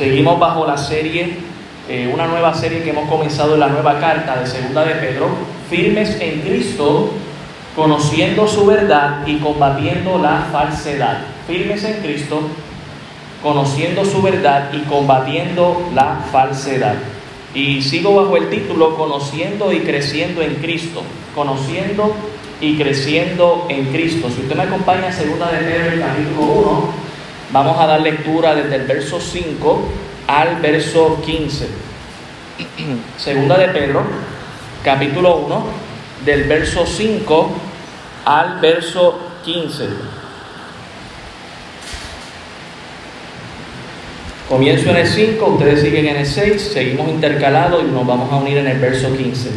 Seguimos bajo la serie, eh, una nueva serie que hemos comenzado en la nueva carta de Segunda de Pedro, firmes en Cristo, conociendo su verdad y combatiendo la falsedad. Firmes en Cristo, conociendo su verdad y combatiendo la falsedad. Y sigo bajo el título Conociendo y creciendo en Cristo. Conociendo y creciendo en Cristo. Si usted me acompaña a segunda de Pedro, capítulo 1, vamos a dar lectura desde el verso 5 al verso 15. segunda de Pedro, capítulo 1, del verso 5 al verso 15. Comienzo en el 5, ustedes siguen en el 6, seguimos intercalados y nos vamos a unir en el verso 15.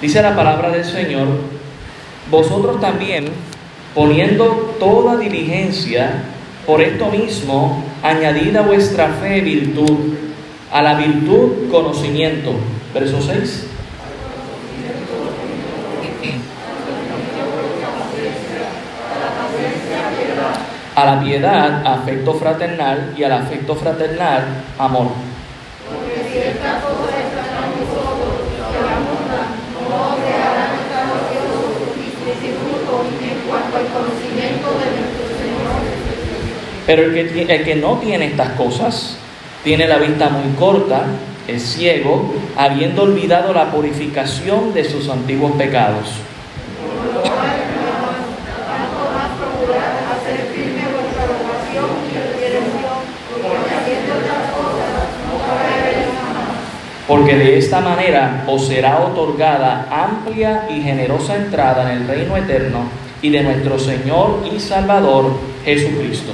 Dice la palabra del Señor, vosotros también, poniendo toda diligencia, por esto mismo, añadid a vuestra fe virtud, a la virtud conocimiento. Verso 6. A la piedad, afecto fraternal, y al afecto fraternal, amor. Pero el que, el que no tiene estas cosas, tiene la vista muy corta, es ciego, habiendo olvidado la purificación de sus antiguos pecados. porque de esta manera os será otorgada amplia y generosa entrada en el reino eterno y de nuestro Señor y Salvador Jesucristo.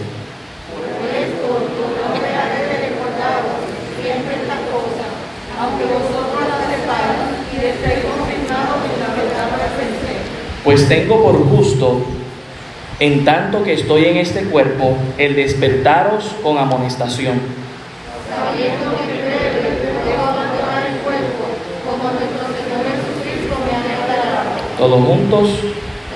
Pues tengo por justo, en tanto que estoy en este cuerpo, el despertaros con amonestación. Todos juntos,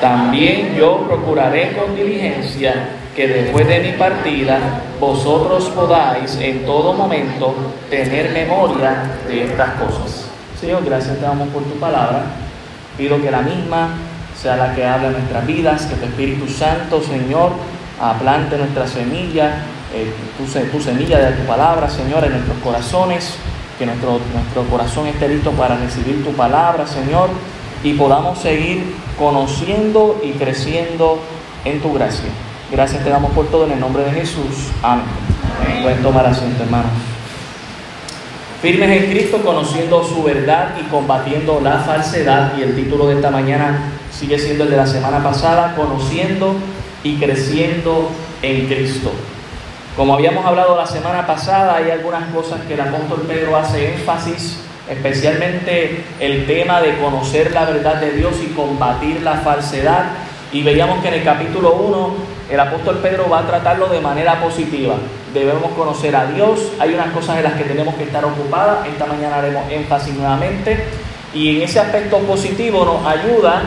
también yo procuraré con diligencia que después de mi partida vosotros podáis en todo momento tener memoria de estas cosas. Señor, gracias te damos por tu palabra. Pido que la misma sea la que hable en nuestras vidas, que tu Espíritu Santo, Señor, aplante nuestra semilla, eh, tu, semilla de tu palabra, Señor, en nuestros corazones, que nuestro, nuestro corazón esté listo para recibir tu palabra, Señor, y podamos seguir conociendo y creciendo en tu gracia. Gracias te damos por todo en el nombre de Jesús. Amén. Pueden tomar asiento, hermanos. Firmes en Cristo, conociendo su verdad y combatiendo la falsedad. Y el título de esta mañana sigue siendo el de la semana pasada, conociendo y creciendo en Cristo. Como habíamos hablado la semana pasada, hay algunas cosas que el apóstol Pedro hace énfasis, especialmente el tema de conocer la verdad de Dios y combatir la falsedad. Y veíamos que en el capítulo 1 el apóstol Pedro va a tratarlo de manera positiva. Debemos conocer a Dios, hay unas cosas en las que tenemos que estar ocupadas, esta mañana haremos énfasis nuevamente, y en ese aspecto positivo nos ayuda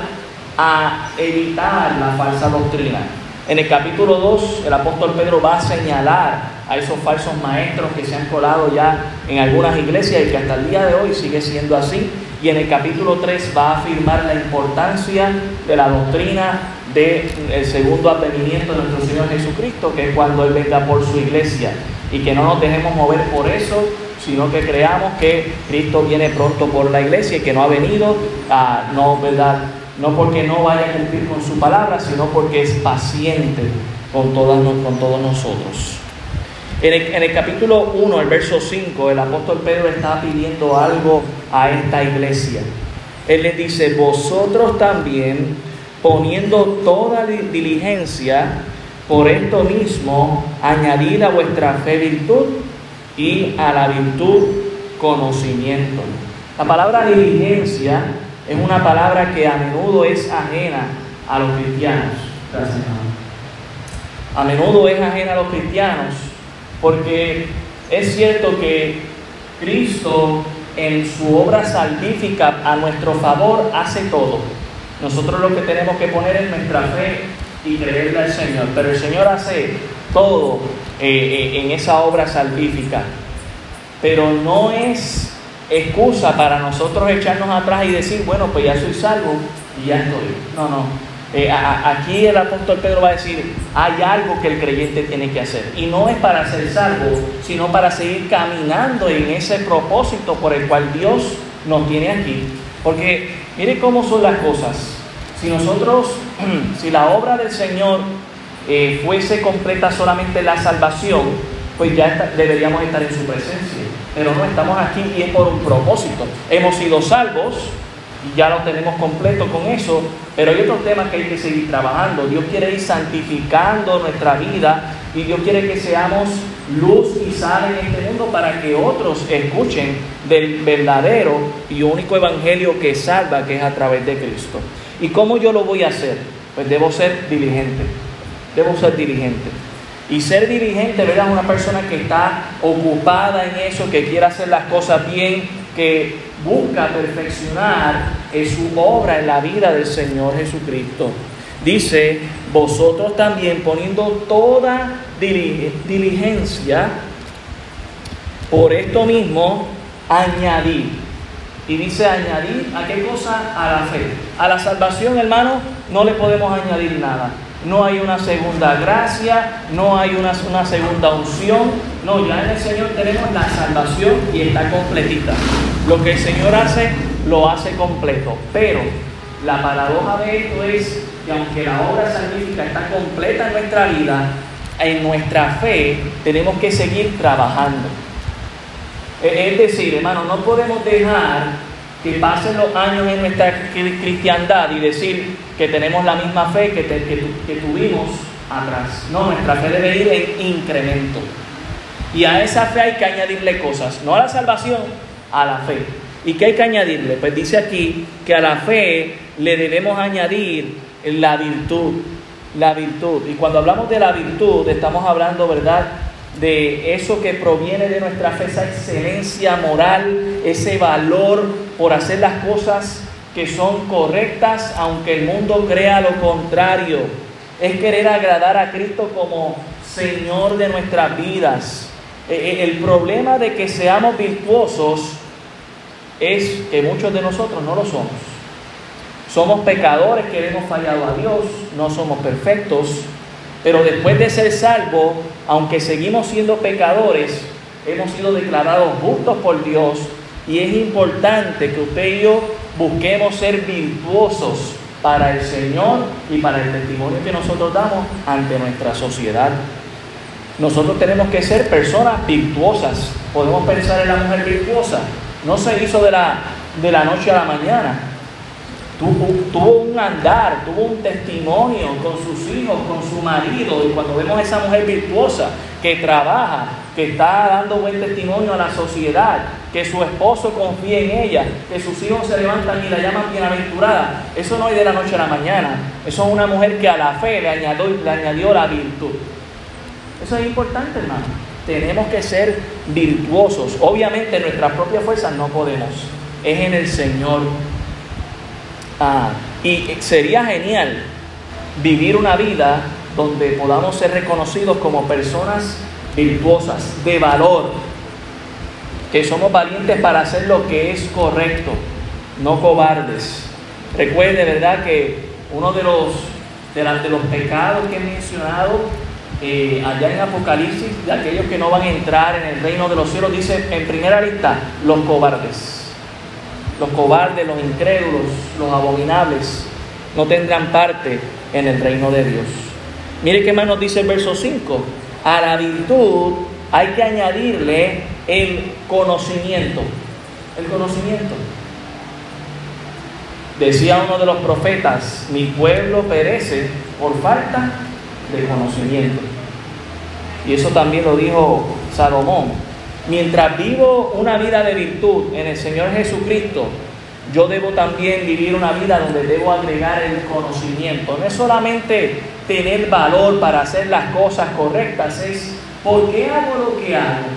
a evitar la falsa doctrina. En el capítulo 2, el apóstol Pedro va a señalar a esos falsos maestros que se han colado ya en algunas iglesias y que hasta el día de hoy sigue siendo así. Y en el capítulo 3 va a afirmar la importancia de la doctrina del segundo advenimiento de nuestro Señor Jesucristo, que es cuando Él venga por su iglesia. Y que no nos dejemos mover por eso, sino que creamos que Cristo viene pronto por la iglesia y que no ha venido no, ¿verdad? no porque no vaya a cumplir con su palabra, sino porque es paciente con, todas, con todos nosotros. En el, en el, capítulo 1, el verso 5, el apóstol Pedro está pidiendo algo a esta iglesia. Él les dice, vosotros también, poniendo toda diligencia, por esto mismo, añadid a vuestra fe virtud y a la virtud conocimiento. La palabra diligencia es una palabra que a menudo es ajena a los cristianos. A menudo es ajena a los cristianos porque es cierto que Cristo en su obra salvífica a nuestro favor hace todo. Nosotros lo que tenemos que poner es nuestra fe y creerle al Señor. Pero el Señor hace todo eh, eh, en esa obra salvífica. pero no es excusa para nosotros echarnos atrás y decir, bueno, pues ya soy salvo y ya estoy. No, no. Eh, aquí el apóstol Pedro va a decir, hay algo que el creyente tiene que hacer. Y no es para ser salvo, sino para seguir caminando en ese propósito por el cual Dios nos tiene aquí. Porque mire cómo son las cosas. Si nosotros, si la obra del Señor eh, fuese completa solamente la salvación, pues ya deberíamos estar en su presencia. Pero no estamos aquí y es por un propósito. Hemos sido salvos y ya lo tenemos completo con eso, pero hay otros temas que hay que seguir trabajando. Dios quiere ir santificando nuestra vida y Dios quiere que seamos luz y sal en este mundo para que otros escuchen del verdadero y único evangelio que salva, que es a través de Cristo. ¿Y cómo yo lo voy a hacer? Pues debo ser diligente. Debo ser diligente. Y ser dirigente, ¿verdad? Una persona que está ocupada en eso, que quiere hacer las cosas bien, que busca perfeccionar su obra en la vida del Señor Jesucristo. Dice, vosotros también poniendo toda diligencia, por esto mismo, añadir. Y dice añadir a qué cosa? A la fe. A la salvación, hermano, no le podemos añadir nada no hay una segunda gracia, no hay una, una, segunda unción. No, ya en el Señor tenemos la salvación y está completita. Lo que el Señor hace, lo hace completo. Pero la paradoja de esto es que aunque la obra salvífica está completa en nuestra vida, en nuestra fe tenemos que seguir trabajando. Es decir, hermano, no podemos dejar que pasen los años en nuestra cristiandad y decir que tenemos la misma fe que, que, tuvimos atrás. No, nuestra fe debe ir en incremento. Y a esa fe hay que añadirle cosas, no a la salvación, a la fe. ¿Y qué hay que añadirle? Pues dice aquí que a la fe le debemos añadir la virtud, la virtud. Y cuando hablamos de la virtud, estamos hablando, ¿verdad? de eso que proviene de nuestra fe, esa excelencia moral, ese valor por hacer las cosas que son correctas, aunque el mundo crea lo contrario. Es querer agradar a Cristo como Señor de nuestras vidas. E, e, el problema de que seamos virtuosos es que muchos de nosotros no lo somos. Somos pecadores que hemos fallado a Dios, no somos perfectos, pero después de ser salvos, aunque seguimos siendo pecadores, hemos sido declarados justos por Dios y es importante que usted y yo busquemos ser virtuosos para el Señor y para el testimonio que nosotros damos ante nuestra sociedad. Nosotros tenemos que ser personas virtuosas. Podemos pensar en la mujer virtuosa. No se hizo de la, de la noche a la mañana tuvo, un andar, tuvo un testimonio con sus hijos, con su marido. Y cuando vemos a esa mujer virtuosa que trabaja, que está dando buen testimonio a la sociedad, que su esposo confía en ella, que sus hijos se levantan y la llaman bienaventurada, eso no es de la noche a la mañana. Eso es una mujer que a la fe le añadió, le añadió la virtud. Eso es importante, hermano. Tenemos que ser virtuosos. Obviamente en nuestras propias fuerzas no podemos. Es en el Señor Ah, y sería genial vivir una vida donde podamos ser reconocidos como personas virtuosas, de valor, que somos valientes para hacer lo que es correcto, no cobardes. Recuerde, ¿verdad?, que uno de los, de, los pecados que he mencionado eh, allá en Apocalipsis, de aquellos que no van a entrar en el reino de los cielos, dice en primera lista, los cobardes los cobardes, los incrédulos, los abominables, no tendrán parte en el reino de Dios. Mire qué más nos dice el verso 5. A la virtud hay que añadirle el conocimiento. El conocimiento. Decía uno de los profetas, mi pueblo perece por falta de conocimiento. Y eso también lo dijo Salomón. Mientras vivo una vida de virtud en el Señor Jesucristo, yo debo también vivir una vida donde debo agregar el conocimiento. No es solamente tener valor para hacer las cosas correctas, es ¿por qué hago lo que hago?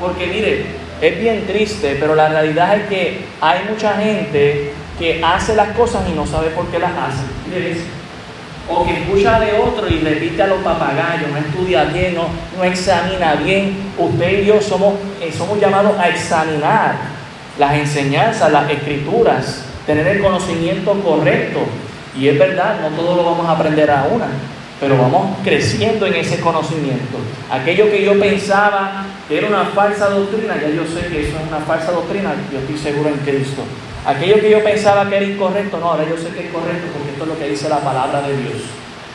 Porque mire, es bien triste, pero la realidad es que hay mucha gente que hace las cosas y no sabe por qué las hace. O que escucha de otro y repite a los papagayos, no estudia bien, no, no examina bien. Usted y yo somos, eh, somos llamados a examinar las enseñanzas, las escrituras, tener el conocimiento correcto. Y es verdad, no todo lo vamos a aprender a una, pero vamos creciendo en ese conocimiento. Aquello que yo pensaba que era una falsa doctrina, ya yo sé que eso es una falsa doctrina, yo estoy seguro en Cristo. Aquello que yo pensaba que era incorrecto, no, ahora yo sé que es correcto porque esto es lo que dice la palabra de Dios.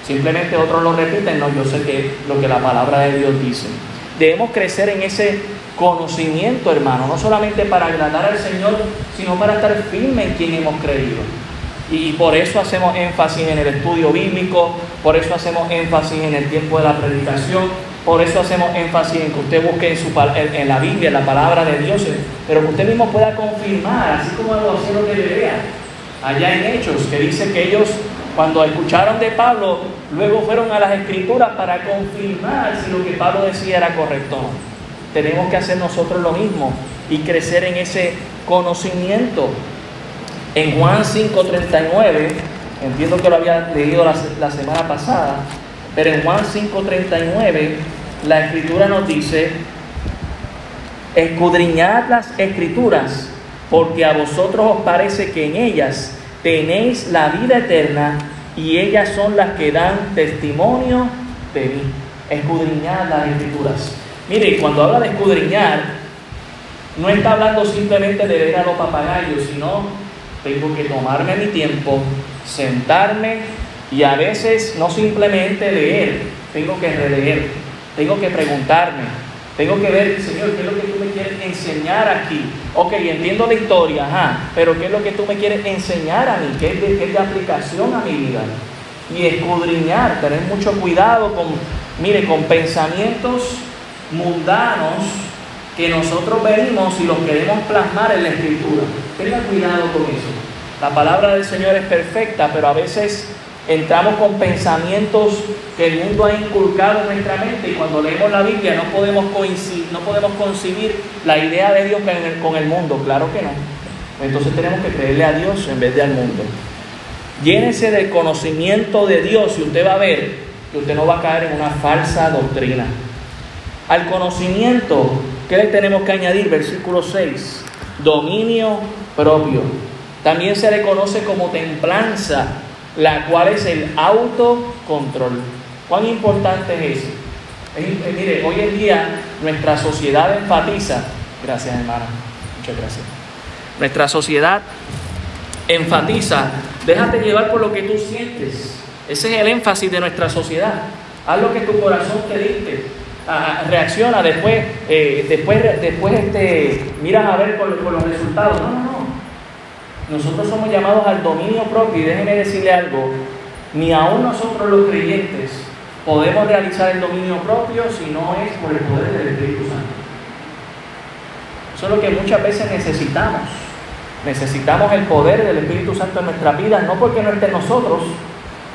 Simplemente otros lo repiten, no, yo sé que es lo que la palabra de Dios dice. Debemos crecer en ese conocimiento, hermano, no solamente para agradar al Señor, sino para estar firme en quien hemos creído. Y por eso hacemos énfasis en el estudio bíblico, por eso hacemos énfasis en el tiempo de la predicación, por eso hacemos énfasis en que usted busque en, la Biblia, en la palabra de Dios, pero que usted mismo pueda confirmar, así como lo hacía de Berea, allá en Hechos, que dice que ellos cuando escucharon de Pablo, luego fueron a las escrituras para confirmar si lo que Pablo decía era correcto Tenemos que hacer nosotros lo mismo y crecer en ese conocimiento. En Juan 5:39, entiendo que lo había leído la semana pasada, pero en Juan 5:39 la escritura nos dice, escudriñad las escrituras, porque a vosotros os parece que en ellas tenéis la vida eterna y ellas son las que dan testimonio de mí. Escudriñad las escrituras. Mire, cuando habla de escudriñar, no está hablando simplemente de ver a los papagayos, sino tengo que tomarme mi tiempo, sentarme y a veces no simplemente leer, tengo que releer tengo que preguntarme, tengo que ver, Señor, ¿qué es lo que tú me quieres enseñar aquí? Ok, entiendo la historia, ajá, pero ¿qué es lo que tú me quieres enseñar a mí? ¿Qué es de, qué aplicación a mi vida? Y escudriñar, tener mucho cuidado con, mire, con pensamientos mundanos que nosotros venimos y los queremos plasmar en la escritura. Tenga cuidado con eso. La palabra del Señor es perfecta, pero a veces entramos con pensamientos que el mundo ha inculcado en nuestra mente y cuando leemos la Biblia no podemos, no podemos concebir la idea de Dios con el, mundo, claro que no. Entonces tenemos que creerle a Dios en vez de al mundo. Llénese del conocimiento de Dios y usted va a ver que usted no va a caer en una falsa doctrina. Al conocimiento, ¿qué le tenemos que añadir? Versículo 6, dominio propio. También se le conoce como templanza la cual es el autocontrol. ¿Cuán importante es eso? mire, hoy en día nuestra sociedad enfatiza, gracias hermana, muchas gracias, nuestra sociedad enfatiza, déjate llevar por lo que tú sientes. Ese es el énfasis de nuestra sociedad. Haz lo que tu corazón te dicte. Ah, ah, reacciona después, eh, después, después este, miras a ver por, por los resultados. No. Nosotros somos llamados al dominio propio y déjenme decirle algo, ni aún nosotros los creyentes podemos realizar el dominio propio si no es por el poder del Espíritu Santo. Eso es lo que muchas veces necesitamos. Necesitamos el poder del Espíritu Santo en nuestra vida, no porque no esté nosotros,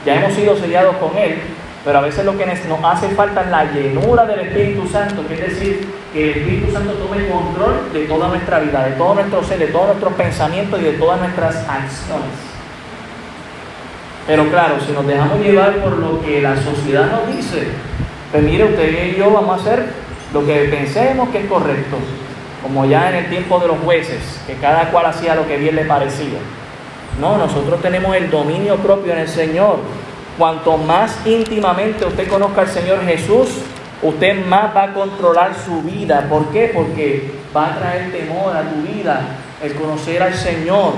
ya hemos sido sellados con Él, pero a veces lo que nos hace falta es la llenura del Espíritu Santo, que es decir, que el Espíritu Santo tome control de toda nuestra vida, de todo nuestro ser, de todos nuestros pensamientos y de todas nuestras acciones. Pero claro, si nos dejamos llevar por lo que la sociedad nos dice, pues mire, usted y yo vamos a hacer lo que pensemos que es correcto, como ya en el tiempo de los jueces, que cada cual hacía lo que bien le parecía. No, nosotros tenemos el dominio propio en el Señor Cuanto más íntimamente usted conozca al Señor Jesús, usted más va a controlar su vida. ¿Por qué? Porque va a traer temor a tu vida el conocer al Señor.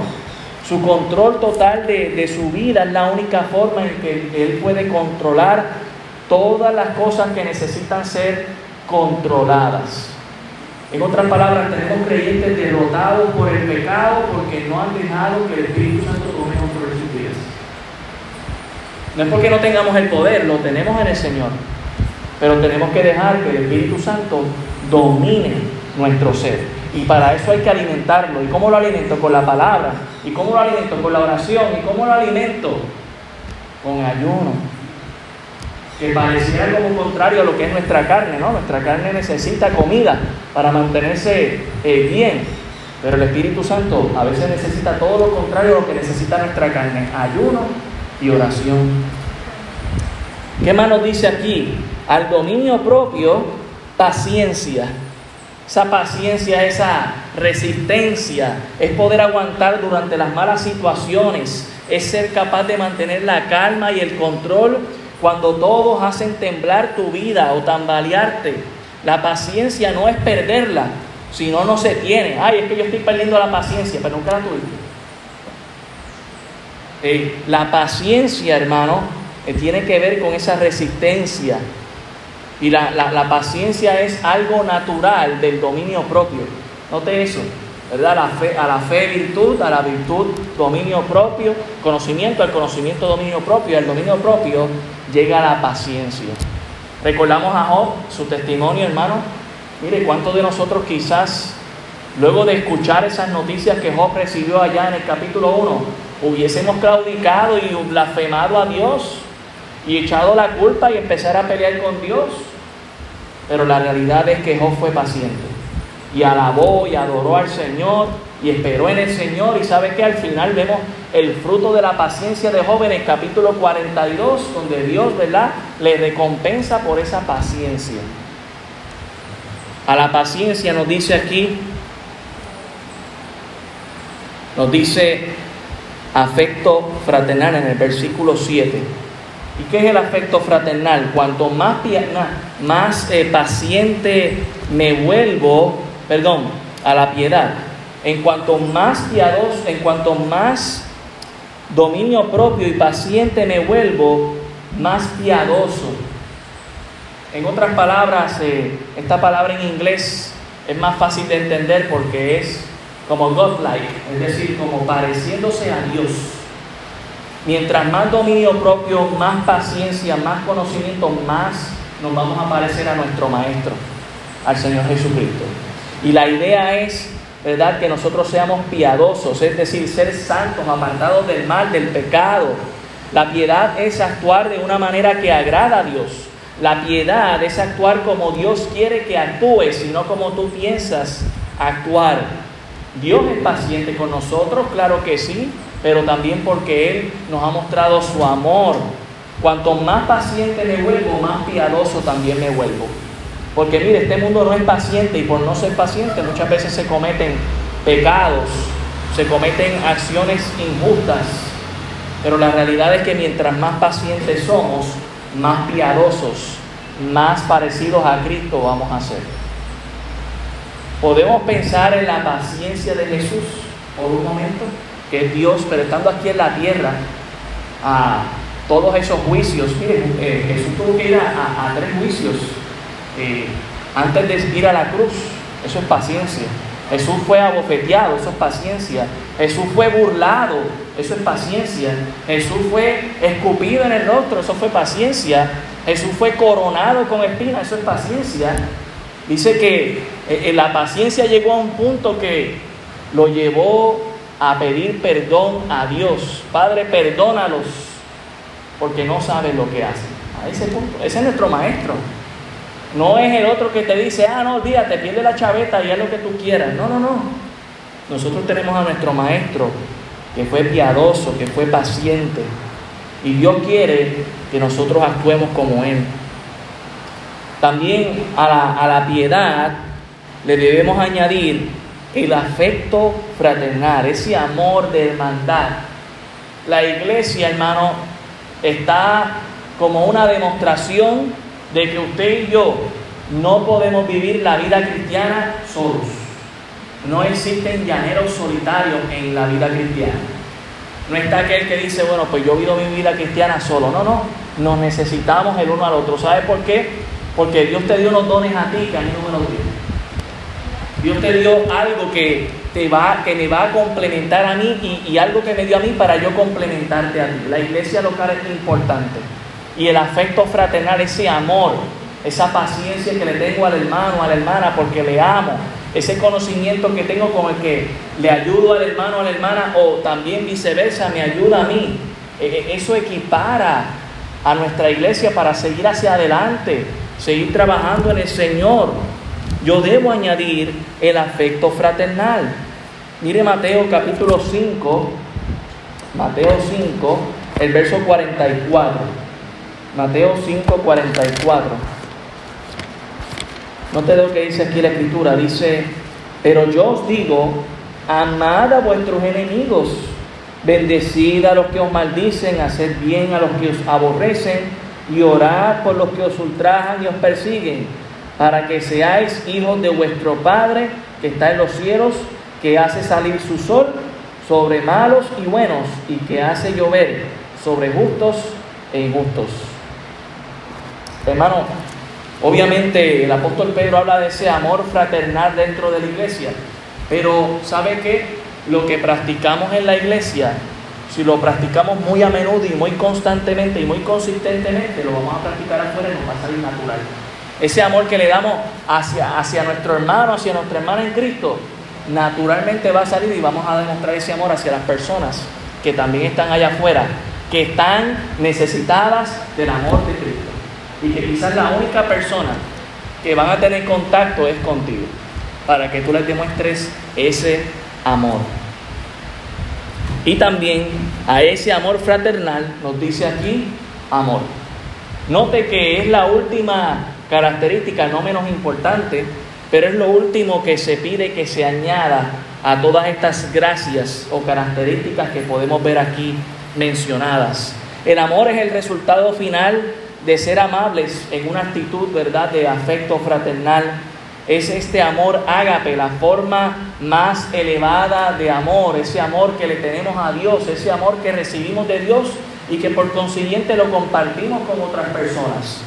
Su control total de, su vida es la única forma en que Él puede controlar todas las cosas que necesitan ser controladas. En otras palabras, tenemos creyentes derrotados por el pecado porque no han dejado que el Espíritu Santo tome control de sus vidas. No es porque no tengamos el poder, lo tenemos en el Señor. Pero tenemos que dejar que el Espíritu Santo domine nuestro ser. Y para eso hay que alimentarlo. ¿Y cómo lo alimento? Con la palabra. ¿Y cómo lo alimento? Con la oración. ¿Y cómo lo alimento? Con ayuno. Que pareciera como contrario a lo que es nuestra carne, ¿no? Nuestra carne necesita comida para mantenerse eh, bien. Pero el Espíritu Santo a veces necesita todo lo contrario a lo que necesita nuestra carne. Ayuno y oración. ¿Qué más nos dice aquí? Al dominio propio, paciencia. Esa paciencia, esa resistencia, es poder aguantar durante las malas situaciones, es ser capaz de mantener la calma y el control cuando todos hacen temblar tu vida o tambalearte. La paciencia no es perderla, sino no se tiene. Ay, es que yo estoy perdiendo la paciencia, pero nunca la tuviste. La paciencia, hermano, eh, tiene que ver con esa resistencia, y la, paciencia es algo natural del dominio propio. Note eso, ¿verdad? La fe, a la fe virtud, a la virtud dominio propio, conocimiento, al conocimiento dominio propio, al dominio propio llega la paciencia. Recordamos a Job, su testimonio, hermano. Mire, ¿cuántos de nosotros quizás, luego de escuchar esas noticias que Job recibió allá en el capítulo 1, hubiésemos claudicado y blasfemado a Dios y echado la culpa y empezar a pelear con Dios? Pero la realidad es que Job fue paciente y alabó y adoró al Señor y esperó en el Señor y sabe que al final vemos el fruto de la paciencia de Job en el capítulo 42 donde Dios, ¿verdad?, le recompensa por esa paciencia. A la paciencia nos dice aquí, nos dice afecto fraternal en el versículo 7. ¿Y qué es el afecto fraternal? Cuanto más, más eh, paciente me vuelvo, perdón, a la piedad, en cuanto más piadoso, en cuanto más dominio propio y paciente me vuelvo, más piadoso. En otras palabras, eh, esta palabra en inglés es más fácil de entender porque es como godlike, es decir, como pareciéndose a Dios. Mientras más dominio propio, más paciencia, más conocimiento, más nos vamos a parecer a nuestro Maestro, al Señor Jesucristo. Y la idea es, ¿verdad?, que nosotros seamos piadosos, es decir, ser santos, apartados del mal, del pecado. La piedad es actuar de una manera que agrada a Dios. La piedad es actuar como Dios quiere que actúes y no como tú piensas actuar. Dios es paciente con nosotros, claro que sí, pero también porque Él nos ha mostrado su amor. Cuanto más paciente me vuelvo, más piadoso también me vuelvo. Porque mire, este mundo no es paciente y por no ser paciente muchas veces se cometen pecados, se cometen acciones injustas. Pero la realidad es que mientras más pacientes somos, más piadosos, más parecidos a Cristo vamos a ser. Podemos pensar en la paciencia de Jesús por un momento que es Dios, pero estando aquí en la tierra, a todos esos juicios. Miren, eh, Jesús tuvo que ir a, tres juicios eh, antes de ir a la cruz. Eso es paciencia. Jesús fue abofeteado, eso es paciencia. Jesús fue burlado, eso es paciencia. Jesús fue escupido en el rostro, eso fue paciencia. Jesús fue coronado con espinas, eso es paciencia. Dice que eh, la paciencia llegó a un punto que lo llevó a pedir perdón a Dios. Padre, perdónalos porque no saben lo que hacen. A ese punto. Ese es nuestro maestro. No es el otro que te dice, ah, no, te pierde la chaveta y haz lo que tú quieras. No, no, no. Nosotros tenemos a nuestro maestro que fue piadoso, que fue paciente. Y Dios quiere que nosotros actuemos como Él. También a la, a la piedad le debemos añadir el afecto fraternal, ese amor de hermandad. La iglesia, hermano, está como una demostración de que usted y yo no podemos vivir la vida cristiana solos. No existen llaneros solitarios en la vida cristiana. No está aquel que dice, bueno, pues yo vivo mi vida cristiana solo. No, no. Nos necesitamos el uno al otro. ¿Sabe por qué? Porque Dios te dio unos dones a ti que a mí no me los dio. Dios te dio algo que, te va, que me va a complementar a mí y, algo que me dio a mí para yo complementarte a ti. La iglesia local es importante. Y el afecto fraternal, ese amor, esa paciencia que le tengo al hermano, a la hermana, porque le amo, ese conocimiento que tengo con el que le ayudo al hermano, a la hermana, o también viceversa, me ayuda a mí. E, e, eso equipara a nuestra iglesia para seguir hacia adelante, seguir trabajando en el Señor yo debo añadir el afecto fraternal. Mire Mateo capítulo 5, Mateo 5, el verso 44. Mateo 5:44. Note lo que dice aquí la escritura. Dice, pero yo os digo, amad a vuestros enemigos, bendecid a los que os maldicen, haced bien a los que os aborrecen y orad por los que os ultrajan y os persiguen, para que seáis hijos de vuestro Padre que está en los cielos, que hace salir su sol sobre malos y buenos y que hace llover sobre justos e injustos. Hermano, obviamente el apóstol Pedro habla de ese amor fraternal dentro de la iglesia, pero ¿sabe qué? Lo que practicamos en la iglesia, si lo practicamos muy a menudo y muy constantemente y muy consistentemente, lo vamos a practicar afuera y nos va a salir natural. Ese amor que le damos hacia, hacia nuestro hermano, hacia nuestra hermana en Cristo, naturalmente va a salir y vamos a demostrar ese amor hacia las personas que también están allá afuera, que están necesitadas del amor de Cristo. Y que quizás la única persona que van a tener contacto es contigo, para que tú les demuestres ese amor. Y también a ese amor fraternal nos dice aquí amor. Note que es la última característica, no menos importante, pero es lo último que se pide que se añada a todas estas gracias o características que podemos ver aquí mencionadas. El amor es el resultado final de ser amables en una actitud, ¿verdad?, de afecto fraternal. Es este amor ágape, la forma más elevada de amor, ese amor que le tenemos a Dios, ese amor que recibimos de Dios y que por consiguiente lo compartimos con otras personas.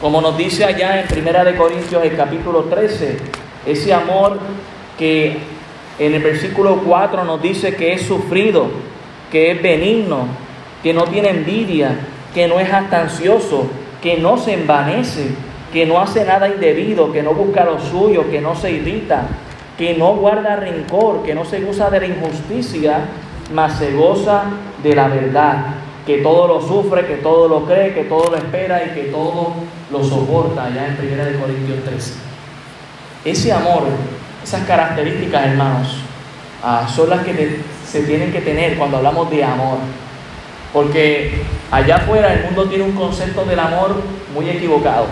Como nos dice allá en Primera de Corintios el capítulo 13, ese amor que en el versículo 4 nos dice que es sufrido, que es benigno, que no tiene envidia, que no es ansioso, que no se envanece, que no hace nada indebido, que no busca lo suyo, que no se irrita, que no guarda rencor, que no se usa de la injusticia, mas se goza de la verdad que todo lo sufre, que todo lo cree, que todo lo espera y que todo lo soporta, allá en 1 Corintios 13. Ese amor, esas características, hermanos, ah, son las que se tienen que tener cuando hablamos de amor. Porque allá afuera el mundo tiene un concepto del amor muy equivocado.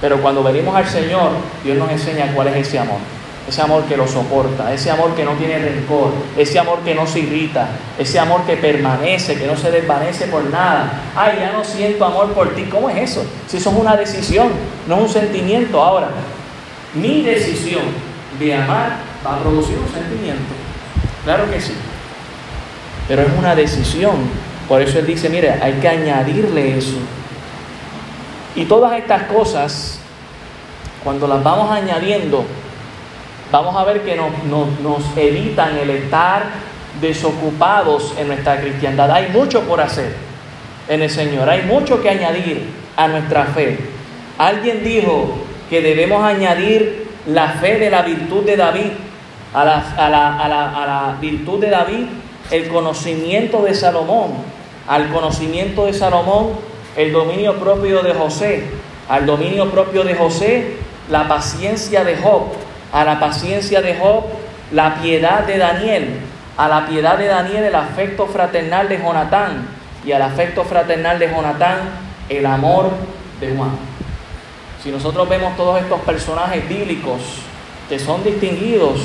Pero cuando venimos al Señor, Dios nos enseña cuál es ese amor ese amor que lo soporta, ese amor que no tiene rencor, ese amor que no se irrita, ese amor que permanece, que no se desvanece por nada. Ay, ya no siento amor por ti. ¿Cómo es eso? Si eso es una decisión, no es un sentimiento. Ahora, mi decisión de amar va a producir un sentimiento. Claro que sí. Pero es una decisión. Por eso él dice, mire, hay que añadirle eso. Y todas estas cosas, cuando las vamos añadiendo, vamos a ver que nos, nos, evitan el estar desocupados en nuestra cristiandad. Hay mucho por hacer en el Señor, hay mucho que añadir a nuestra fe. Alguien dijo que debemos añadir la fe de la virtud de David, a la, a la, a la, a la virtud de David, el conocimiento de Salomón, al conocimiento de Salomón, el dominio propio de José, al dominio propio de José, la paciencia de Job, a la paciencia de Job, la piedad de Daniel, a la piedad de Daniel el afecto fraternal de Jonatán y al afecto fraternal de Jonatán el amor de Juan. Si nosotros vemos todos estos personajes bíblicos que son distinguidos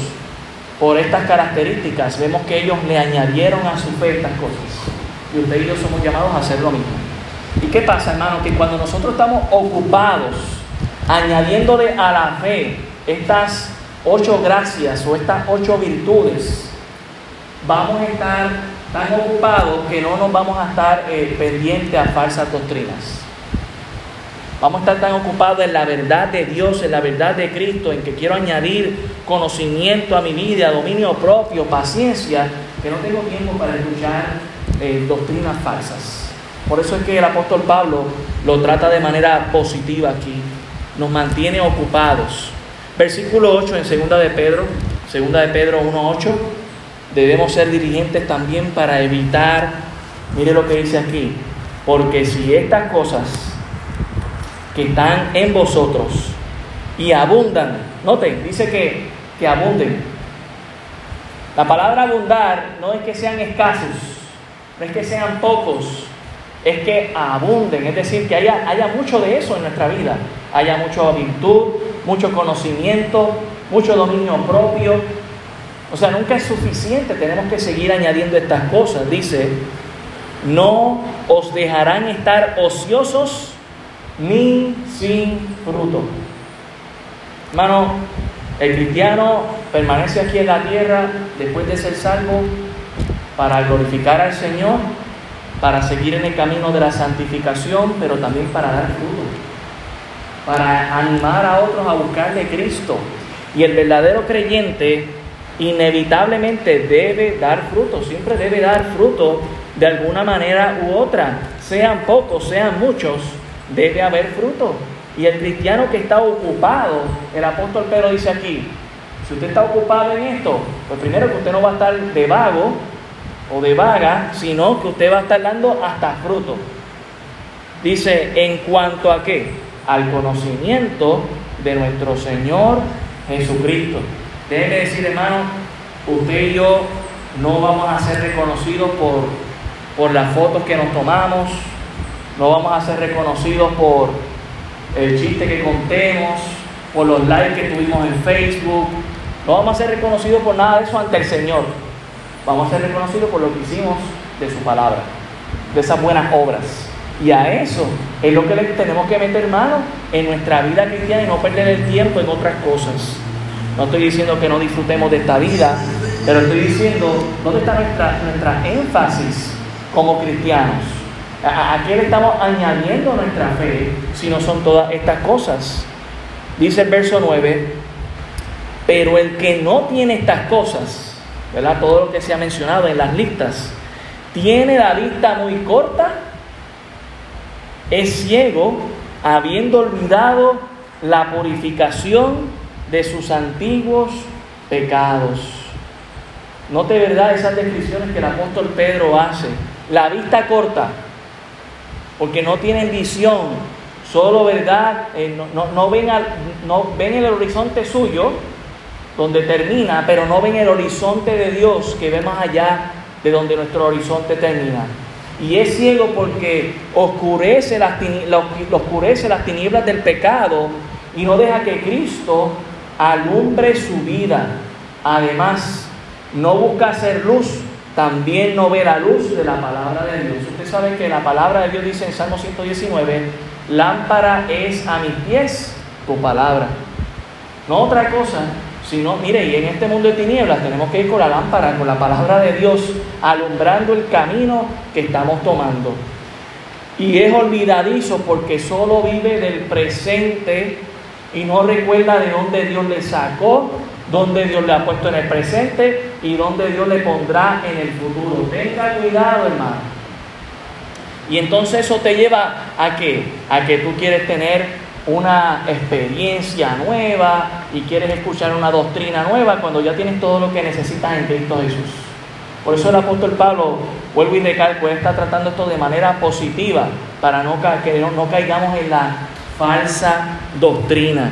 por estas características, vemos que ellos le añadieron a su fe estas cosas. Y usted y yo somos llamados a hacer lo mismo. ¿Y qué pasa, hermano? Que cuando nosotros estamos ocupados añadiéndole a la fe estas ocho gracias o estas ocho virtudes, vamos a estar tan ocupados que no nos vamos a estar eh, pendientes a falsas doctrinas. Vamos a estar tan ocupados en la verdad de Dios, en la verdad de Cristo, en que quiero añadir conocimiento a mi vida, dominio propio, paciencia, que no tengo tiempo para escuchar eh, doctrinas falsas. Por eso es que el apóstol Pablo lo trata de manera positiva aquí. Nos mantiene ocupados. Versículo 8 en segunda de Pedro, segunda de Pedro 1.8, debemos ser dirigentes también para evitar, mire lo que dice aquí, porque si estas cosas que están en vosotros y abundan, noten, dice que, que abunden. La palabra abundar no es que sean escasos, no es que sean pocos, es que abunden, es decir, que haya, haya mucho de eso en nuestra vida, haya mucha virtud, mucho conocimiento, mucho dominio propio. O sea, nunca es suficiente, tenemos que seguir añadiendo estas cosas. Dice, no os dejarán estar ociosos ni sin fruto. Hermano, el cristiano permanece aquí en la tierra después de ser salvo para glorificar al Señor, para seguir en el camino de la santificación, pero también para dar fruto, para animar a otros a buscar de Cristo. Y el verdadero creyente inevitablemente debe dar fruto, siempre debe dar fruto de alguna manera u otra, sean pocos, sean muchos, debe haber fruto. Y el cristiano que está ocupado, el apóstol Pedro dice aquí, si usted está ocupado en esto, pues primero que usted no va a estar de vago o de vaga, sino que usted va a estar dando hasta fruto. Dice, en cuanto a qué? Al conocimiento de nuestro Señor Jesucristo. Déjeme decir, hermano, usted y yo no vamos a ser reconocidos por, por las fotos que nos tomamos, no vamos a ser reconocidos por el chiste que contemos, por los likes que tuvimos en Facebook. No vamos a ser reconocidos por nada de eso ante el Señor. Vamos a ser reconocidos por lo que hicimos de su palabra, de esas buenas obras. Y a eso es lo que tenemos que meter mano en nuestra vida cristiana y no perder el tiempo en otras cosas. No estoy diciendo que no disfrutemos de esta vida, pero estoy diciendo dónde está nuestra, énfasis como cristianos. ¿A, qué le estamos añadiendo nuestra fe si no son todas estas cosas? Dice el verso 9, pero el que no tiene estas cosas, ¿verdad? Todo lo que se ha mencionado en las listas, tiene la vista muy corta, es ciego, habiendo olvidado la purificación de sus antiguos pecados. Note verdad esas descripciones que el apóstol Pedro hace. La vista corta, porque no tienen visión, solo verdad, eh, no, ven no ven el horizonte suyo, donde termina, pero no ven el horizonte de Dios que ve más allá de donde nuestro horizonte termina. Y es ciego porque oscurece las, oscurece las tinieblas del pecado y no deja que Cristo alumbre su vida. Además, no busca hacer luz, también no ve la luz de la palabra de Dios. Usted sabe que la palabra de Dios dice en Salmo 119, lámpara es a mis pies tu palabra. No otra cosa, sino, mire, y en este mundo de tinieblas tenemos que ir con la lámpara, con la palabra de Dios, alumbrando el camino que estamos tomando. Y es olvidadizo porque solo vive del presente y no recuerda de dónde Dios le sacó dónde Dios le ha puesto en el presente y dónde Dios le pondrá en el futuro. Tenga cuidado, hermano. Y entonces eso te lleva a qué? A que tú quieres tener una experiencia nueva y quieres escuchar una doctrina nueva cuando ya tienes todo lo que necesitas en Cristo Jesús. Por eso el apóstol Pablo, vuelvo y recalco, está tratando esto de manera positiva para no, que no caigamos en la falsa doctrina.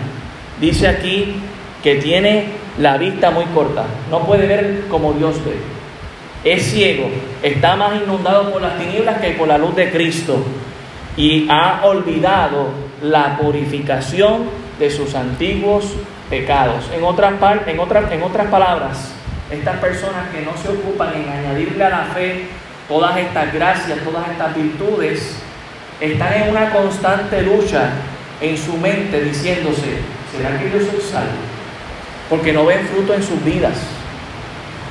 Dice aquí que tiene la vista muy corta, no puede ver como Dios ve. Es ciego, está más inundado por las tinieblas que por la luz de Cristo y ha olvidado la purificación de sus antiguos pecados. En otras, en otras, en otras palabras, estas personas que no se ocupan en añadirle a la fe todas estas gracias, todas estas virtudes, están en una constante lucha en su mente diciéndose, ¿será que yo soy salvo? porque no ven fruto en sus vidas,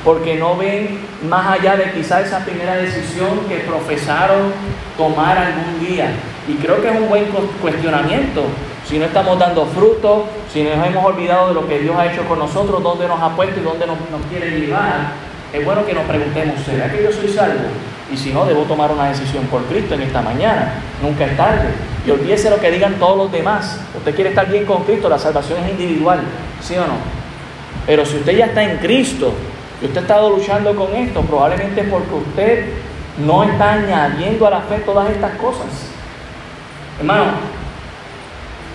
porque no ven más allá de quizá esa primera decisión que profesaron tomar algún día. Y creo que es un buen cuestionamiento. Si no estamos dando fruto, si nos hemos olvidado de lo que Dios ha hecho con nosotros, dónde nos ha puesto y dónde nos, quiere llevar, es bueno que nos preguntemos, ¿será que yo soy salvo? Y si no, debo tomar una decisión por Cristo en esta mañana. Nunca es tarde. Y olvídese lo que digan todos los demás. Usted quiere estar bien con Cristo, la salvación es individual, ¿sí o no? Pero si usted ya está en Cristo y usted ha estado luchando con esto, probablemente porque usted no está añadiendo a la fe todas estas cosas. Hermano,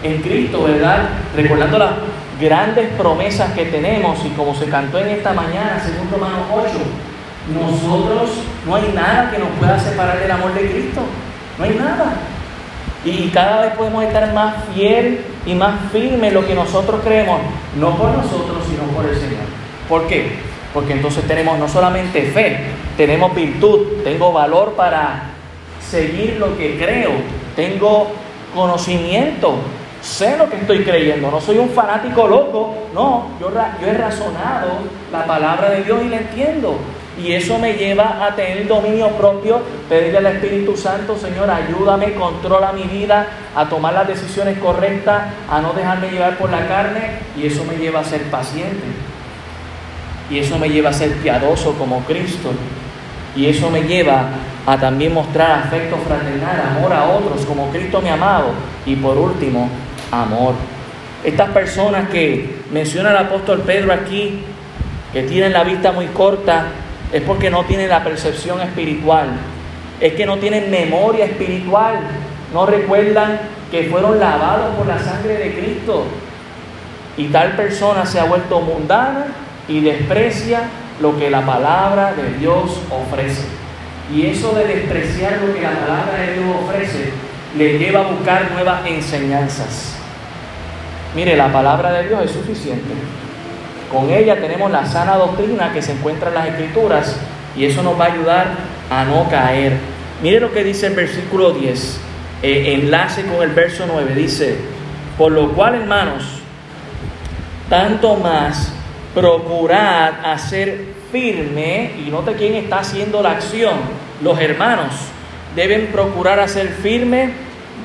en Cristo, ¿verdad? Recordando las grandes promesas que tenemos y como se cantó en esta mañana, según Romanos 8, nosotros no hay nada que nos pueda separar del amor de Cristo. No hay nada. Y cada vez podemos estar más fiel y más firme en lo que nosotros creemos, no por nosotros, sino por el Señor. ¿Por qué? Porque entonces tenemos no solamente fe, tenemos virtud, tengo valor para seguir lo que creo, tengo conocimiento, sé lo que estoy creyendo, no soy un fanático loco, no, yo, he razonado la palabra de Dios y la entiendo. Y eso me lleva a tener dominio propio, pedirle al Espíritu Santo, Señor, ayúdame, controla mi vida, a tomar las decisiones correctas, a no dejarme llevar por la carne, y eso me lleva a ser paciente. Y eso me lleva a ser piadoso como Cristo. Y eso me lleva a también mostrar afecto fraternal, amor a otros como Cristo me ha amado. Y por último, amor. Estas personas que menciona el apóstol Pedro aquí, que tienen la vista muy corta, es porque no tienen la percepción espiritual. Es que no tienen memoria espiritual. No recuerdan que fueron lavados por la sangre de Cristo. Y tal persona se ha vuelto mundana y desprecia lo que la palabra de Dios ofrece. Y eso de despreciar lo que la palabra de Dios ofrece le lleva a buscar nuevas enseñanzas. Mire, la palabra de Dios es suficiente. Con ella tenemos la sana doctrina que se encuentra en las escrituras y eso nos va a ayudar a no caer. Mire lo que dice el versículo 10, eh, enlace con el verso 9, dice, por lo cual hermanos, tanto más procurad hacer firme, y note quién está haciendo la acción, los hermanos deben procurar hacer firme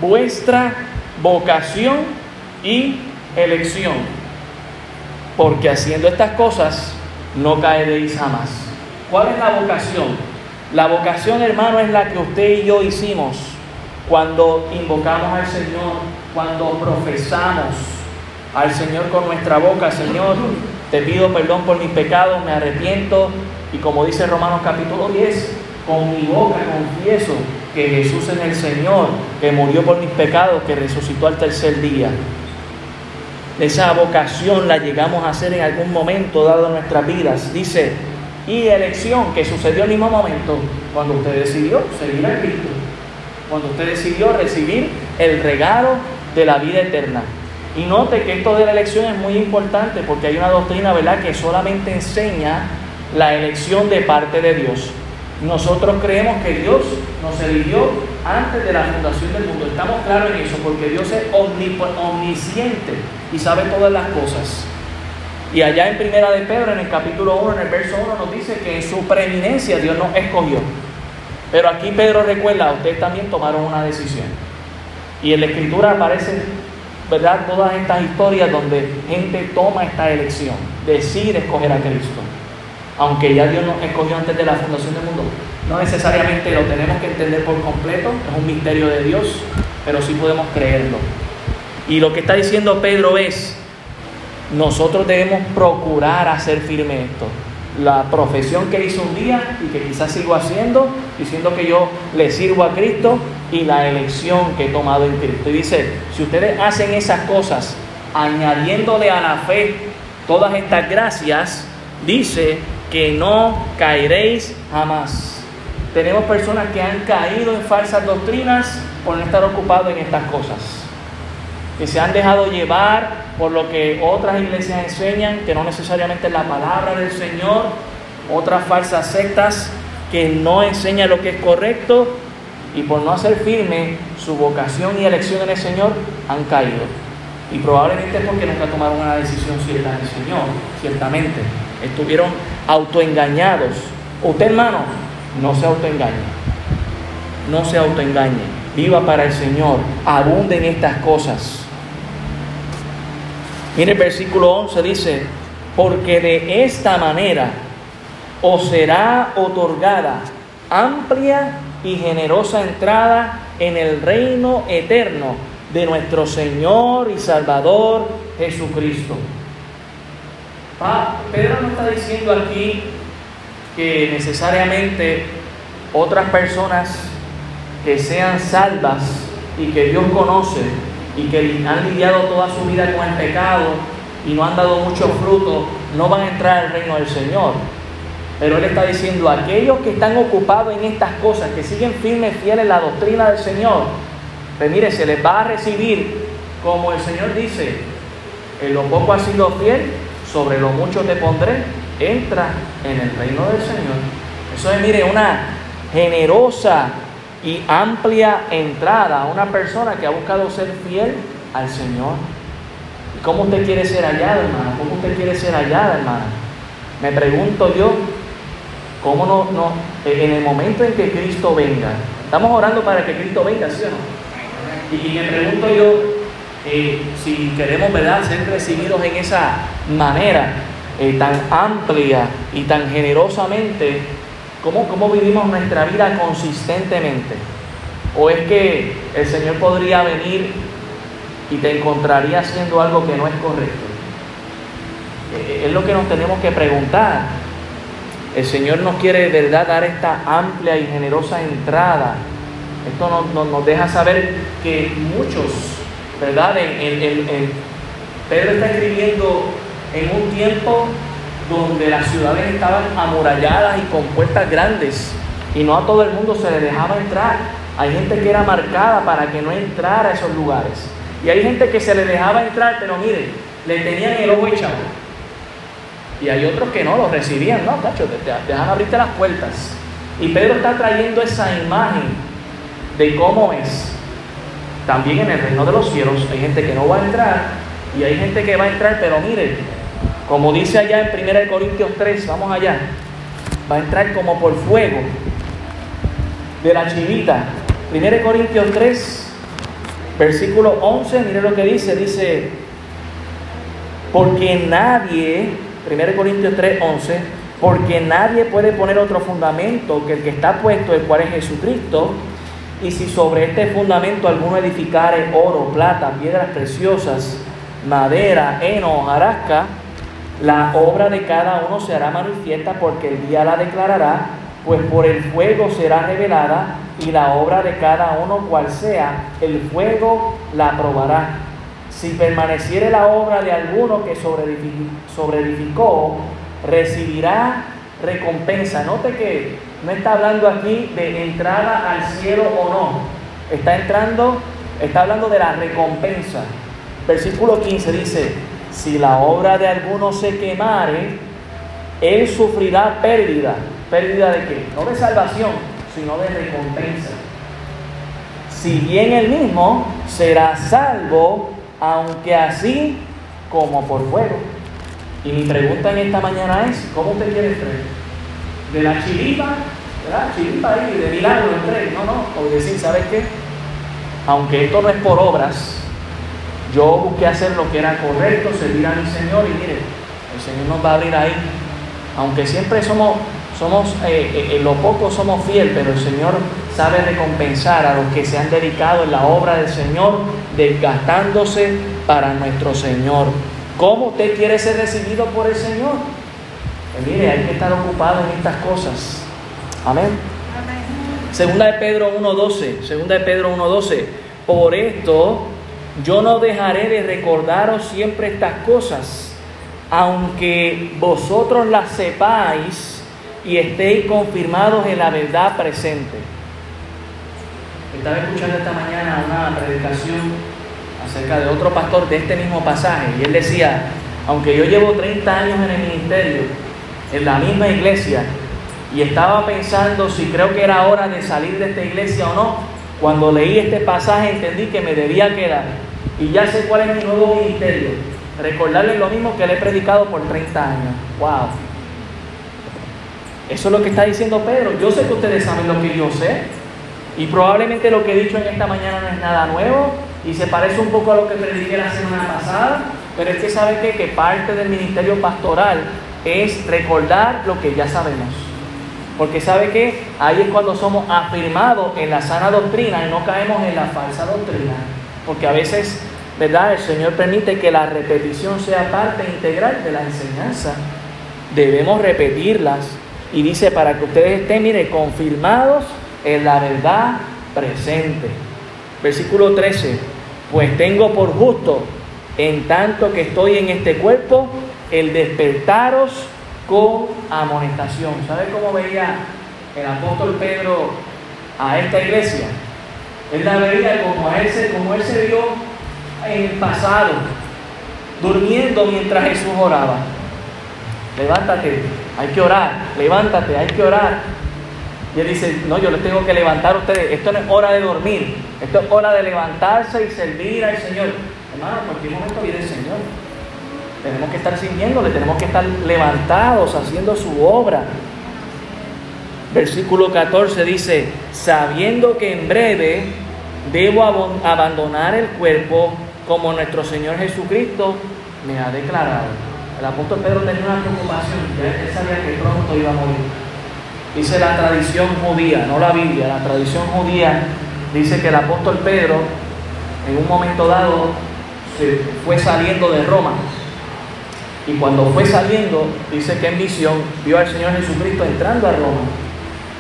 vuestra vocación y elección, porque haciendo estas cosas no caeréis jamás. ¿Cuál es la vocación? La vocación, hermano, es la que usted y yo hicimos cuando invocamos al Señor, cuando profesamos al Señor con nuestra boca, Señor, te pido perdón por mis pecados, me arrepiento y como dice Romanos capítulo 10, con mi boca confieso que Jesús es el Señor, que murió por mis pecados, que resucitó al tercer día. Esa vocación la llegamos a hacer en algún momento dado en nuestras vidas. Dice, y elección que sucedió el mismo momento cuando usted decidió seguir a Cristo, cuando usted decidió recibir el regalo de la vida eterna. Y note que esto de la elección es muy importante porque hay una doctrina, ¿verdad?, que solamente enseña la elección de parte de Dios. Nosotros creemos que Dios nos eligió antes de la fundación del mundo. Estamos claros en eso porque Dios es omnisciente y sabe todas las cosas. Y allá en Primera de Pedro, en el capítulo 1, en el verso 1, nos dice que en su preeminencia Dios nos escogió. Pero aquí Pedro recuerda, ustedes también tomaron una decisión. Y en la escritura aparece ¿verdad? Todas estas historias donde gente toma esta elección, decide escoger a Cristo. Aunque ya Dios nos escogió antes de la fundación del mundo. No necesariamente lo tenemos que entender por completo, es un misterio de Dios, pero sí podemos creerlo. Y lo que está diciendo Pedro es, nosotros debemos procurar hacer firme esto la profesión que hizo un día y que quizás sigo haciendo, diciendo que yo le sirvo a Cristo y la elección que he tomado en Cristo. Y dice, si ustedes hacen esas cosas añadiéndole a la fe todas estas gracias, dice que no caeréis jamás. Tenemos personas que han caído en falsas doctrinas por no estar ocupados en estas cosas, que se han dejado llevar por lo que otras iglesias enseñan, que no necesariamente es la palabra del Señor, otras falsas sectas que no enseñan lo que es correcto y por no hacer firme su vocación y elección en el Señor han caído. Y probablemente es porque nunca tomaron una decisión cierta en el Señor, ciertamente. Estuvieron autoengañados. Usted hermano, no se autoengañe. No se autoengañe. Viva para el Señor. Abunde en estas cosas. Mire el versículo 11 dice, porque de esta manera os será otorgada amplia y generosa entrada en el reino eterno de nuestro Señor y Salvador Jesucristo. Pedro no está diciendo aquí que necesariamente otras personas que sean salvas y que Dios conoce y que han lidiado toda su vida con el pecado y no han dado mucho fruto, no van a entrar al reino del Señor. Pero Él está diciendo, aquellos que están ocupados en estas cosas, que siguen firmes, fieles la doctrina del Señor, pues mire, se les va a recibir, como el Señor dice, en lo poco has sido fiel, sobre lo mucho te pondré, entra en el reino del Señor. Eso es, mire, una generosa y amplia entrada a una persona que ha buscado ser fiel al Señor. ¿Y cómo usted quiere ser hallada, hermano? ¿Cómo usted quiere ser hallada, hermano? Me pregunto yo, ¿Cómo no, no, eh, en el momento en que Cristo venga? Estamos orando para que Cristo venga, ¿sí o no? Y, me pregunto yo, eh, si queremos ¿verdad? ser recibidos en esa manera eh, tan amplia y tan generosamente, ¿cómo, ¿cómo vivimos nuestra vida consistentemente? ¿O es que el Señor podría venir y te encontraría haciendo algo que no es correcto? Es lo que nos tenemos que preguntar. El Señor nos quiere de verdad dar esta amplia y generosa entrada. Esto nos, deja saber que muchos, ¿verdad? Pedro está escribiendo en un tiempo donde las ciudades estaban amuralladas y con puertas grandes y no a todo el mundo se le dejaba entrar. Hay gente que era marcada para que no entrara a esos lugares. Y hay gente que se le dejaba entrar, pero mire, le tenían el ojo echado. Y hay otros que no, lo recibían, no, tacho, dejan abrirte las puertas. Y Pedro está trayendo esa imagen de cómo es. También en el reino de los cielos hay gente que no va a entrar y hay gente que va a entrar, pero mire, como dice allá en 1 Corintios 3, vamos allá, va a entrar como por fuego de la chivita. 1 Corintios 3, versículo 11, mire lo que dice, dice, porque nadie 1 Corintios 3, 11, porque nadie puede poner otro fundamento que el que está puesto, el cual es Jesucristo, y si sobre este fundamento alguno edificare oro, plata, piedras preciosas, madera, heno, jarasca, la obra de cada uno se hará manifiesta porque el día la declarará, pues por el fuego será revelada y la obra de cada uno cual sea, el fuego la probará si permaneciere la obra de alguno que sobreedificó, recibirá recompensa. Note que no está hablando aquí de entrada al cielo o no. Está entrando, está hablando de la recompensa. Versículo 15 dice, si la obra de alguno se quemare, él sufrirá pérdida. ¿Pérdida de qué? No de salvación, sino de recompensa. Si bien él mismo será salvo, aunque así como por fuego. Y mi pregunta en esta mañana es, ¿cómo usted quiere creer? De la chiripa, ¿verdad? Chiripa ahí, de milagro entré. No, no, o decir, ¿sabes qué? Aunque esto no es por obras, yo busqué hacer lo que era correcto, servir a mi Señor y mire, el Señor nos va a abrir ahí. Aunque siempre somos, somos eh, eh, en lo poco somos fieles, pero el Señor sabe recompensar a los que se han dedicado en la obra del Señor, desgastándose para nuestro Señor. ¿Cómo usted quiere ser recibido por el Señor? Pues mire, hay que estar ocupado en estas cosas. Amén. Segunda de Pedro 1.12. Segunda de Pedro 1.12. Por esto yo no dejaré de recordaros siempre estas cosas, aunque vosotros las sepáis y estéis confirmados en la verdad presente. Estaba escuchando esta mañana una predicación acerca de otro pastor de este mismo pasaje y él decía, aunque yo llevo 30 años en el ministerio, en la misma iglesia, y estaba pensando si creo que era hora de salir de esta iglesia o no, cuando leí este pasaje entendí que me debía quedar. Y ya sé cuál es mi nuevo ministerio. Recordarles lo mismo que le he predicado por 30 años. ¡Wow! Eso es lo que está diciendo Pedro. Yo sé que ustedes saben lo que yo sé. Y probablemente lo que he dicho en esta mañana no es nada nuevo y se parece un poco a lo que prediqué la semana pasada, pero es que sabe que, parte del ministerio pastoral es recordar lo que ya sabemos. Porque sabe que ahí es cuando somos afirmados en la sana doctrina y no caemos en la falsa doctrina. Porque a veces, ¿verdad? El Señor permite que la repetición sea parte integral de la enseñanza. Debemos repetirlas. Y dice, para que ustedes estén, mire, confirmados en la verdad presente. Versículo 13, pues tengo por justo, en tanto que estoy en este cuerpo, el despertaros con amonestación. ¿Sabe cómo veía el apóstol Pedro a esta iglesia? Él la veía como, a ese, como él se vio en el pasado, durmiendo mientras Jesús oraba. Levántate, hay que orar, levántate, hay que orar. Y él dice, no, yo les tengo que levantar a ustedes, esto no es hora de dormir, esto es hora de levantarse y servir al Señor. Hermano, en cualquier momento viene el Señor. Tenemos que estar siguiéndole, tenemos que estar levantados haciendo su obra. Versículo 14 dice, sabiendo que en breve debo abandonar el cuerpo como nuestro Señor Jesucristo me ha declarado. El apóstol Pedro tenía una preocupación, ya él sabía que pronto iba a morir. Dice la tradición judía, no la Biblia, la tradición judía dice que el apóstol Pedro en un momento dado se fue saliendo de Roma y cuando fue saliendo, dice que en visión vio al Señor Jesucristo entrando a Roma.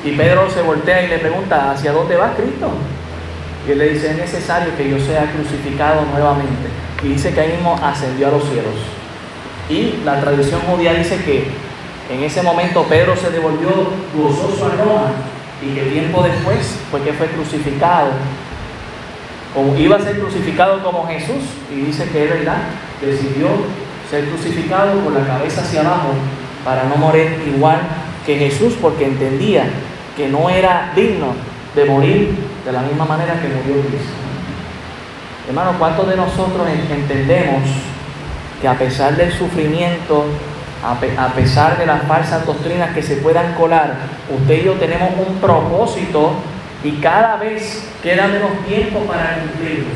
Y Pedro se voltea y le pregunta, ¿hacia dónde va Cristo? Y él le dice, es necesario que yo sea crucificado nuevamente. Y dice que ahí mismo ascendió a los cielos. Y la tradición judía dice que en ese momento Pedro se devolvió gozoso a Roma y que tiempo después fue que fue crucificado. Como iba a ser crucificado como Jesús y dice que es verdad, decidió ser crucificado con la cabeza hacia abajo para no morir igual que Jesús porque entendía que no era digno de morir de la misma manera que murió Cristo. Hermano, ¿cuántos de nosotros entendemos que a pesar del sufrimiento, a pesar de las falsas doctrinas que se puedan colar, usted y yo tenemos un propósito y cada vez queda menos tiempo para cumplirlo?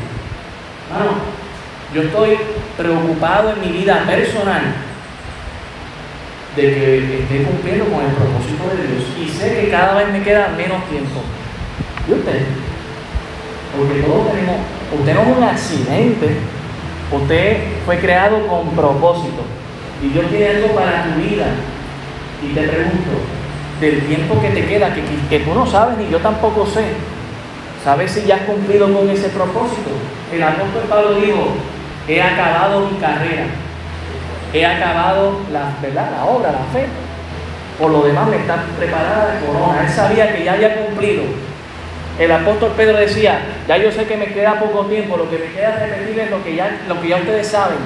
Hermano, yo estoy preocupado en mi vida personal de que esté cumpliendo con el propósito de Dios y sé que cada vez me queda menos tiempo. ¿Y usted? Porque todos tenemos, usted no es un accidente, usted fue creado con propósito y Dios tiene algo para tu vida. Y te pregunto, del tiempo que te queda, que, que tú no sabes ni yo tampoco sé, ¿sabes si ya has cumplido con ese propósito? El apóstol Pablo dijo, he acabado mi carrera, he acabado la, ¿verdad? la obra, la fe. Por lo demás me está preparada la corona. Él sabía que ya había cumplido. El apóstol Pedro decía, ya yo sé que me queda poco tiempo, lo que me queda repetir es lo que ya, lo que ya ustedes saben.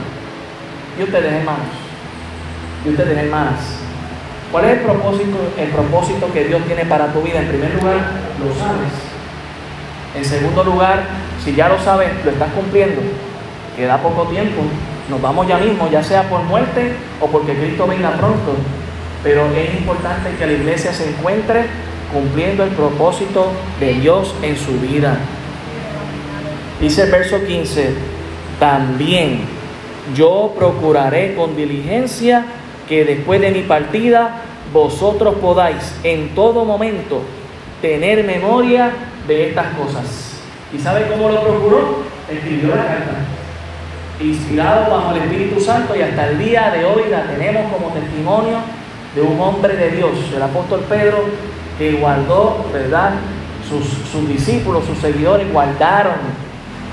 Y ustedes hermanos, y ustedes hermanas. ¿Cuál es el propósito, el propósito que Dios tiene para tu vida? En primer lugar, lo sabes. En segundo lugar, si ya lo sabes, lo estás cumpliendo queda poco tiempo, nos vamos ya mismo, ya sea por muerte o porque Cristo venga pronto, pero es importante que la iglesia se encuentre cumpliendo el propósito de Dios en su vida. Dice el verso 15, también yo procuraré con diligencia que después de mi partida vosotros podáis en todo momento tener memoria de estas cosas. ¿Y sabe cómo lo procuró? Escribió la carta inspirado bajo el Espíritu Santo y hasta el día de hoy la tenemos como testimonio de un hombre de Dios, el apóstol Pedro, que guardó, ¿verdad? Sus, discípulos, sus seguidores guardaron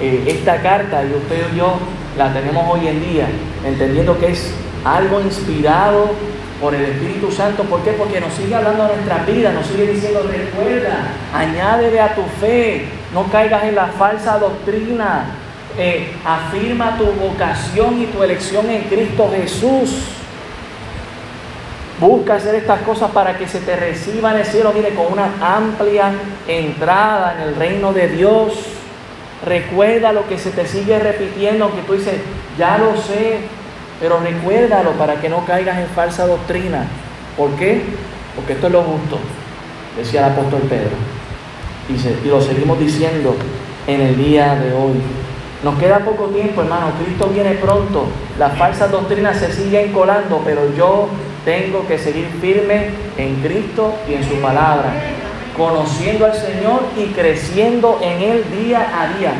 eh, esta carta y usted y yo la tenemos hoy en día, entendiendo que es algo inspirado por el Espíritu Santo. ¿Por qué? Porque nos sigue hablando de nuestra vida, nos sigue diciendo, recuerda, añádele a tu fe, no caigas en la falsa doctrina, eh, afirma tu vocación y tu elección en Cristo Jesús. Busca hacer estas cosas para que se te reciba en el cielo, mire, con una amplia entrada en el reino de Dios. Recuerda lo que se te sigue repitiendo, aunque tú dices, ya lo sé, pero recuérdalo para que no caigas en falsa doctrina. ¿Por qué? Porque esto es lo justo, decía el apóstol Pedro. Y lo seguimos diciendo en el día de hoy. Nos queda poco tiempo, hermano. Cristo viene pronto. Las falsas doctrinas se siguen colando, pero yo tengo que seguir firme en Cristo y en su palabra, conociendo al Señor y creciendo en Él día a día.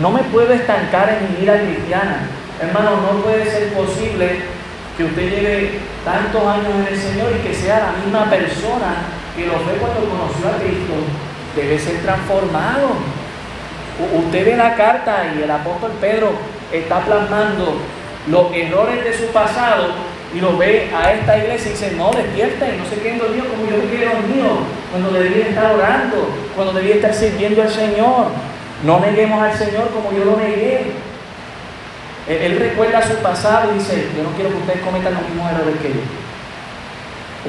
No me puedo estancar en mi vida cristiana. Hermano, no puede ser posible que usted lleve tantos años en el Señor y que sea la misma persona que lo fue cuando conoció a Cristo. Debe ser transformado. Usted ve la carta y el apóstol Pedro está plasmando los errores de su pasado y lo ve a esta iglesia y dice, no, despierta y no se queden dormidos como yo me quedé dormido, cuando debía estar orando, cuando debía estar sirviendo al Señor. No neguemos al Señor como yo lo negué. Él, recuerda su pasado y dice, yo no quiero que ustedes cometan los mismos errores que yo.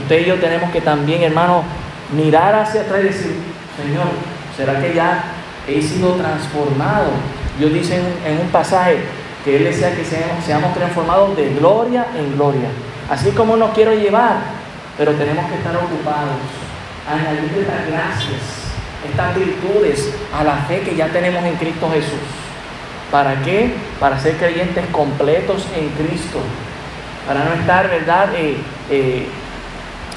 Usted y yo tenemos que también, hermano, mirar hacia atrás y decir, Señor, ¿será que ya he sido transformado? Dios dice en, un pasaje, que Él desea que seamos, transformados de gloria en gloria. Así como nos quiero llevar, pero tenemos que estar ocupados, añadir estas gracias, estas virtudes a la fe que ya tenemos en Cristo Jesús. ¿Para qué? Para ser creyentes completos en Cristo. Para no estar, ¿verdad? Eh, eh,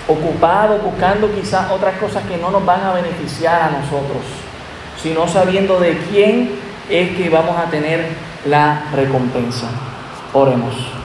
ocupados buscando quizás otras cosas que no nos van a beneficiar a nosotros, sino sabiendo de quién es que vamos a tener la recompensa. Oremos.